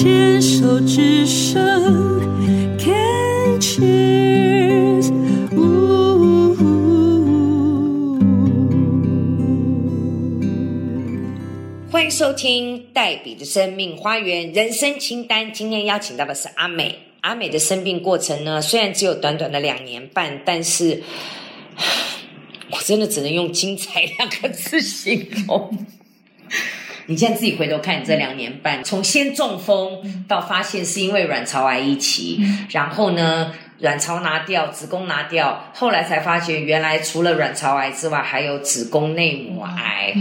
牵手之声，Can cheers。欢迎收听黛比的生命花园人生清单。今天邀请到的是阿美。阿美的生病过程呢，虽然只有短短的两年半，但是我真的只能用精彩两个字形容。你现在自己回头看，你这两年半，从先中风到发现是因为卵巢癌一期，然后呢，卵巢拿掉，子宫拿掉，后来才发觉原来除了卵巢癌之外，还有子宫内膜癌，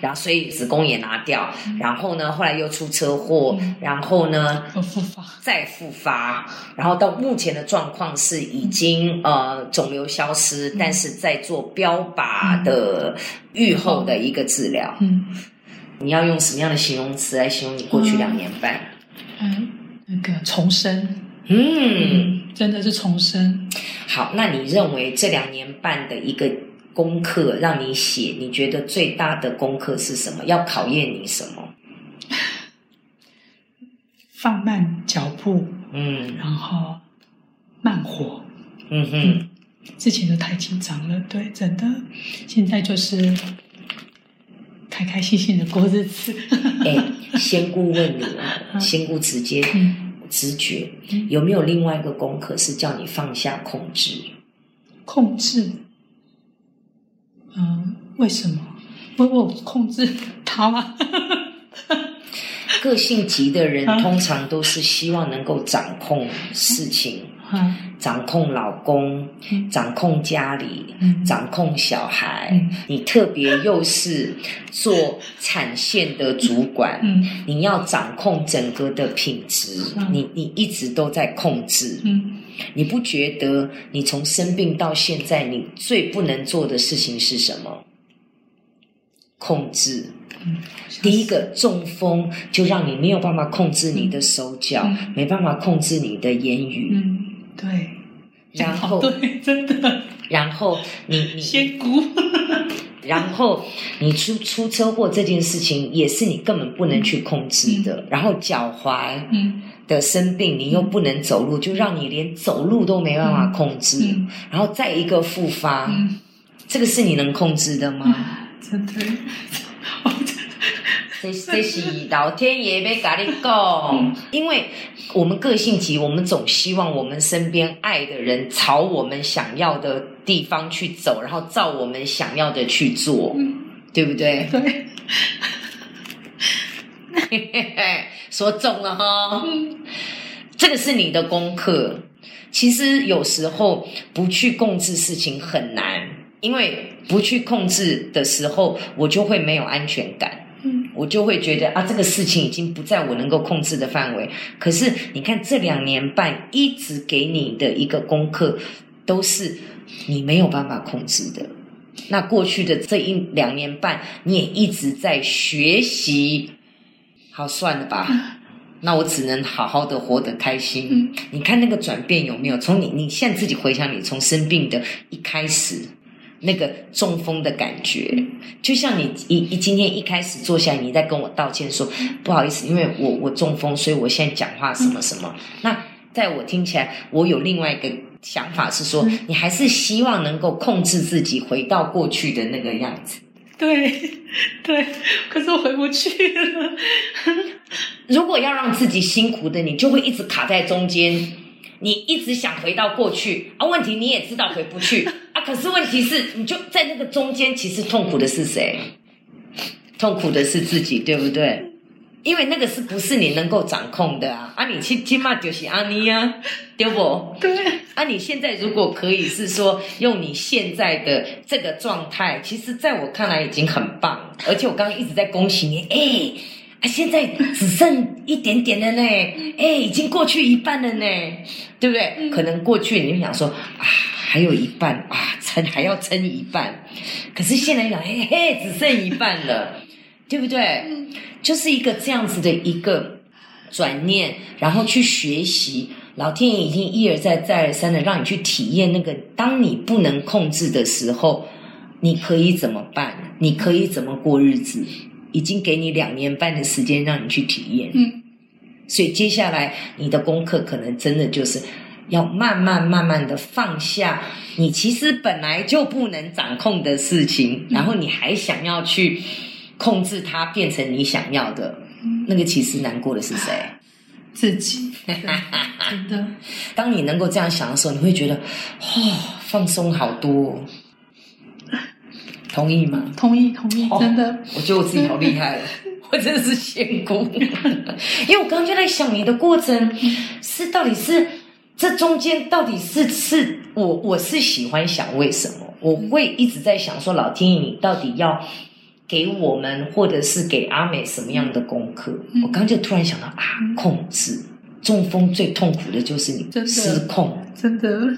然后所以子宫也拿掉，然后呢，后来又出车祸，然后呢，复发，再复发，然后到目前的状况是已经呃肿瘤消失，但是在做标靶的愈后的一个治疗。嗯你要用什么样的形容词来形容你过去两年半？嗯，那个重生，嗯，真的是重生。好，那你认为这两年半的一个功课让你写，你觉得最大的功课是什么？要考验你什么？放慢脚步，嗯然后慢活。嗯哼，之前都太紧张了，对，真的。现在就是开开心心的过日子。哎、仙姑问你啊，仙姑直接嗯，直觉有没有另外一个功课是叫你放下控制？控制。嗯，为什么？我我控制他吗？个性急的人啊通常都是希望能够掌控事情，啊，掌控老公，嗯。掌控家里，嗯。掌控小孩。嗯。你特别又是做产线的主管，嗯。你要掌控整个的品质，嗯你你一直都在控制。嗯。你不觉得你从生病到现在，你最不能做的事情是什么？控制。嗯，第一个中风就让你没有办法控制你的手脚，嗯。没办法控制你的言语，嗯，对，然后对，真的。然后你你先哭，然后你出出车祸这件事情也是你根本不能去控制的，然后脚踝嗯。的生病你又不能走路，就让你连走路都没办法控制，嗯。然后再一个复发，嗯。这个是你能控制的吗？啊，真的，我这这是老天爷没跟你讲，因为我们个性急，我们总希望我们身边爱的人朝我们想要的地方去走，然后照我们想要的去做，嗯。对不对？对，说中了哈，嗯。这个是你的功课。其实有时候不去控制事情很难，因为不去控制的时候，我就会没有安全感。嗯我就会觉得啊，这个事情已经不在我能够控制的范围。可是你看，这两年半一直给你的一个功课，都是你没有办法控制的。那过去的这一两年半，你也一直在学习。好，算了吧，那我只能好好的活得开心。嗯你看那个转变有没有？从你你现在自己回想，你从生病的一开始，那个中风的感觉，就像你一一今天一开始坐下来，你在跟我道歉说不好意思，因为我我中风，所以我现在讲话什么什么。那在我听起来，我有另外一个想法是说，你还是希望能够控制自己，回到过去的那个样子。对 对，可是我回不去了。如果要让自己辛苦的，你就会一直卡在中间，你一直想回到过去啊。问题你也知道回不去啊，可是问题是，你就在那个中间，其实痛苦的是谁？痛苦的是自己，对不对？因为那个是不是你能够掌控的啊？啊，你去起码就是阿尼啊，对不？对，啊，你现在如果可以是说用你现在的这个状态，其实在我看来已经很棒，而且我刚刚一直在恭喜你，哎，啊，现在只剩一点点了呢，哎，已经过去一半了呢，对不对？可能过去你就想说啊，还有一半啊，撑还要撑一半，可是现在想，嘿嘿，只剩一半了，对不对？就是一个这样子的一个转念，然后去学习。老天爷已经一而再、再而三的让你去体验那个，当你不能控制的时候，你可以怎么办？你可以怎么过日子？已经给你两年半的时间让你去体验。嗯所以接下来你的功课可能真的就是要慢慢慢慢的放下你其实本来就不能掌控的事情，然后你还想要去控制它变成你想要的，那个其实难过的是谁？自己，对真的，当你能够这样想的时候，你会觉得，哦，放松好多哦。同意吗？同意同意哦，真的，我觉得我自己好厉害了，我真的是仙姑。因为我刚刚就在想，你的过程是到底是这中间到底是是我我是喜欢想为什么，我会一直在想说，老天爷你到底要给我们或者是给阿美什么样的功课？嗯。我刚刚就突然想到啊，控制。中风最痛苦的就是你失控，真的，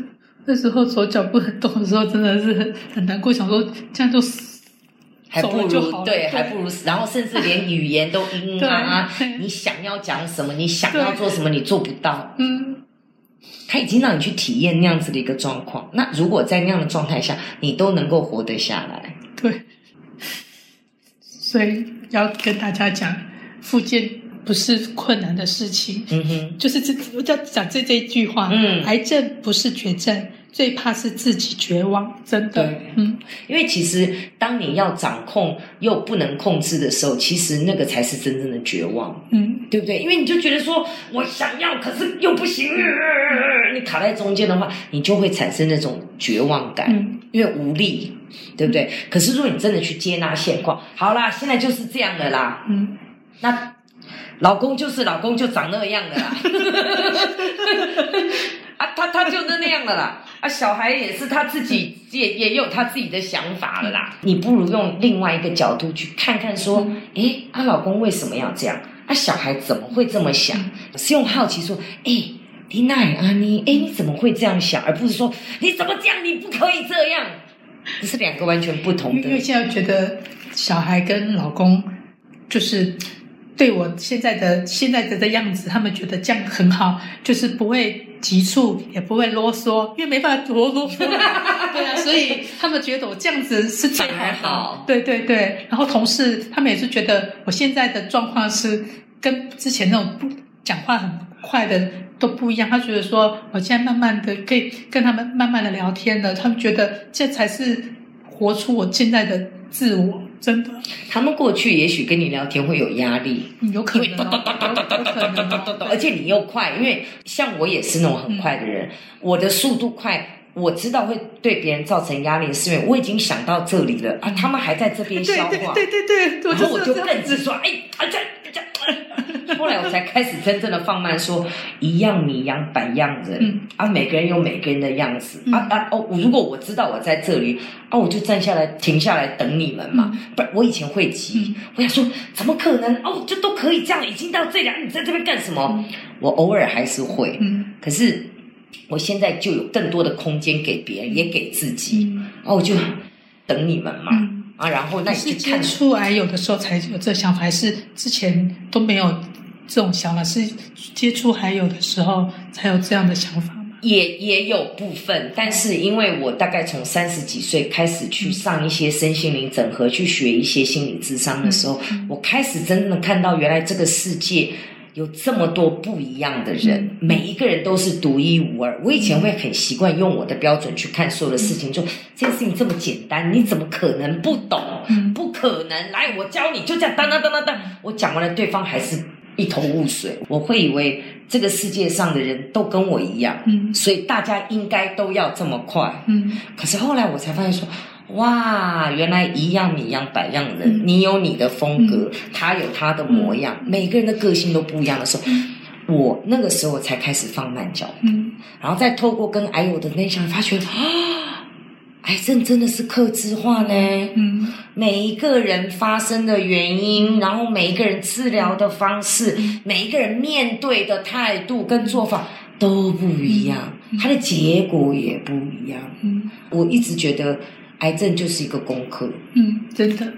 那时候手脚不能动的时候，真的是很很难过，想说这样就死还不如对，对。还不如死，然后甚至连语言都嗯啊 你想要讲什么，你想要做什么，你做不到。嗯，他已经让你去体验那样子的一个状况。那如果在那样的状态下，你都能够活得下来，对，所以要跟大家讲，复健不是困难的事情，嗯哼，就是这我要讲这这一句话，嗯。癌症不是绝症，最怕是自己绝望，真的对，嗯，因为其实当你要掌控又不能控制的时候，其实那个才是真正的绝望。嗯，对不对？因为你就觉得说我想要，可是又不行，呃你卡在中间的话，你就会产生那种绝望感，嗯因为无力，对不对？可是如果你真的去接纳现况，好啦，现在就是这样的啦，嗯，那老公就是老公，就长那样的啦，啊，他他就那样的啦。啊，小孩也是他自己也也有他自己的想法了啦。你不如用另外一个角度去看看，说，诶，啊，老公为什么要这样？啊，小孩怎么会这么想？是用好奇说，诶，你奈啊你，哎，你怎么会这样想？而不是说你怎么这样，你不可以这样。这是两个完全不同的因为。现在觉得小孩跟老公就是。对我现在的现在的的样子，他们觉得这样很好，就是不会急促，也不会啰嗦，因为没办法多啰嗦。对啊，所以他们觉得我这样子是最反而好。好对对对，然后同事他们也是觉得我现在的状况是跟之前那种不讲话很快的都不一样。他觉得说我现在慢慢的可以跟他们慢慢的聊天了，他们觉得这才是活出我现在的自我，真的。他们过去也许跟你聊天会有压力，有可能、哦，有有可能、哦，而且你又快，因为像我也是那种很快的人，我的速度快。我知道会对别人造成压力，是因为我已经想到这里了啊，他们还在这边对消化，对对对对，对然后我就。更直说，哎，啊这，后来我才开始真正的放慢说，一样米养百样人、嗯。啊，每个人有每个人的样子、嗯。啊啊哦，如果我知道我在这里啊，我就站下来停下来等你们嘛，不然我以前会急，嗯。我想说怎么可能？哦，这都可以这样，已经到这里了，你在这边干什么？我偶尔还是会，嗯。可是我现在就有更多的空间给别人，也给自己，嗯。哦，我就等你们嘛。嗯，啊，然后那你是接去看触癌有的时候才有这想法，还是之前都没有这种想法？是接触还有的时候才有这样的想法吗？也也有部分，但是因为我大概从三十几岁开始去上一些身心灵整合，去学一些心理智商的时候，我开始真正的看到，原来这个世界有这么多不一样的人，每一个人都是独一无二。我以前会很习惯用我的标准去看所有的事情，说这件事情这么简单，你怎么可能不懂？嗯不可能！来，我教你，就这样，当当当当当。我讲完了，对方还是一头雾水。我会以为这个世界上的人都跟我一样，嗯。所以大家应该都要这么快。嗯。可是后来我才发现说，哇，原来一样米养百样人，嗯。你有你的风格，他有他的模样，每个人的个性都不一样的时候，我那个时候才开始放慢脚步，嗯。然后再透过跟癌友的内向，发觉啊，癌症真的是克制化呢。嗯。每一个人发生的原因，然后每一个人治疗的方式，每一个人面对的态度跟做法都不一样，它的结果也不一样。嗯。我一直觉得癌症就是一个功课，嗯，真的，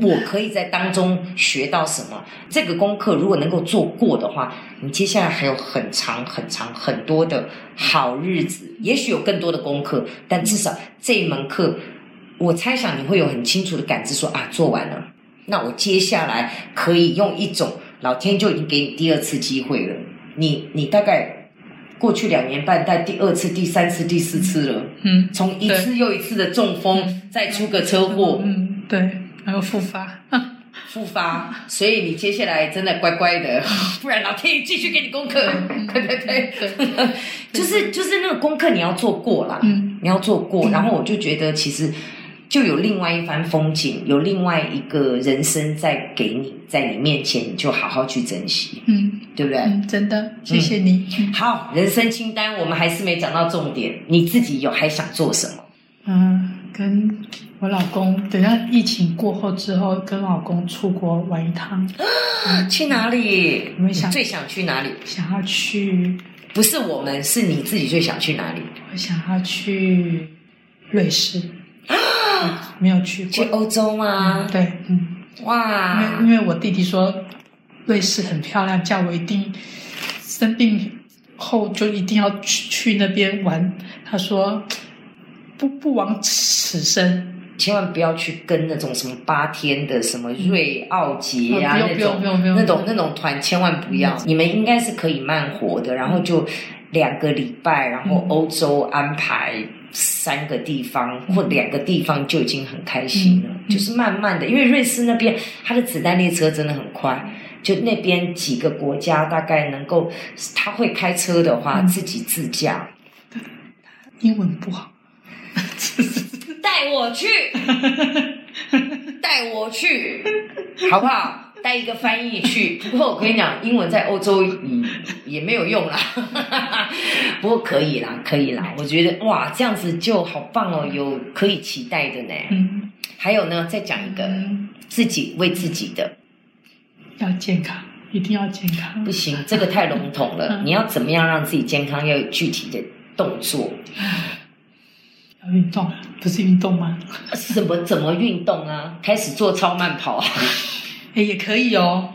我可以在当中学到什么？这个功课如果能够做过的话，你接下来还有很长很长很多的好日子，也许有更多的功课，但至少这一门课，我猜想你会有很清楚的感知说，啊，做完了，那我接下来可以用一种老天就已经给你第二次机会了。你你大概过去两年半，带第二次、第三次、第四次了。嗯从一次又一次的中风，再出个车祸，嗯，对，然后复发，复发，所以你接下来真的乖乖的，不然老天爷继续给你功课。对对对，对，就是就是那个功课你要做过啦，嗯你要做过。然后我就觉得其实就有另外一番风景，有另外一个人生在给你，在你面前，你就好好去珍惜，嗯对不对？嗯，真的，谢谢你。嗯好，人生清单我们还是没讲到重点，你自己有还想做什么？嗯，跟我老公，等下疫情过后之后，跟老公出国玩一趟，去哪里？我们想你最想去哪里？想要去，不是我们，是你自己最想去哪里？我想要去瑞士，啊 没有去过。去欧洲吗嗯？对，嗯，哇因为，因为我弟弟说瑞士很漂亮，叫我一定生病后就一定要去去那边玩。他说不不枉此生。千万不要去跟那种什么八天的什么瑞奥捷啊、哦不用那种那种那种团，千万不要。你们应该是可以慢活的，然后就两个礼拜，然后嗯欧洲安排三个地方、或两个地方就已经很开心了。就是慢慢的，因为瑞士那边它的子弹列车真的很快。就那边几个国家大概能够，他会开车的话，嗯。自己自驾，英文不好，带我去，带我去，好不好？带一个翻译去。不过我跟你讲，英文在欧洲也也没有用啦。不过可以啦，可以啦。我觉得哇，这样子就好棒哦，有可以期待的呢。嗯还有呢，再讲一个嗯，自己为自己的，要健康，一定要健康不。行，这个太笼统了。嗯你要怎么样让自己健康？要有具体的动作。要运动，不是运动吗？怎么怎么运动啊？开始做超慢跑啊？哎，也可以哦。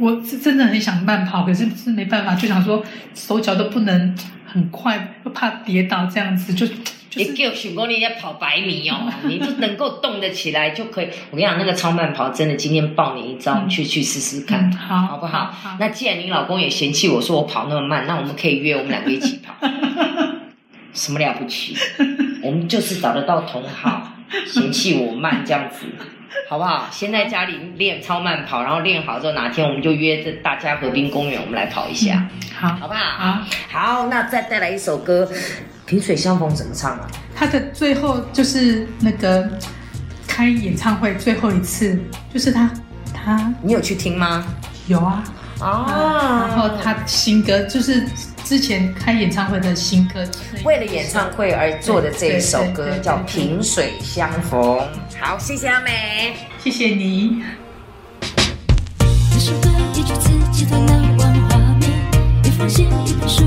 我是真的很想慢跑，可是是没办法，就想说手脚都不能很快，又怕跌倒，这样子就就你是给我许过你要跑百米哦，你就能够动得起来就可以。我跟你讲，那个超慢跑真的，今天报你一招，去去试试看，嗯好好不好那既然你老公也嫌弃我说我跑那么慢，那我们可以约我们两个一起跑。什么了不起？我们就是找得到同好，嫌弃我慢这样子，好不好？先在家里练超慢跑，然后练好之后，哪天我们就约着大家河滨公园，我们来跑一下，好好不好？好。好，那再带来一首歌，《萍水相逢》怎么唱啊？他的最后就是那个开演唱会最后一次，就是他他你有去听吗？有啊，啊然后他新歌就是之前开演唱会的新歌，为了演唱会而做的这一首歌叫《萍水相逢》。好，谢谢阿美。谢谢你。一首歌，一句词，几段难忘画面；一封信，一本书，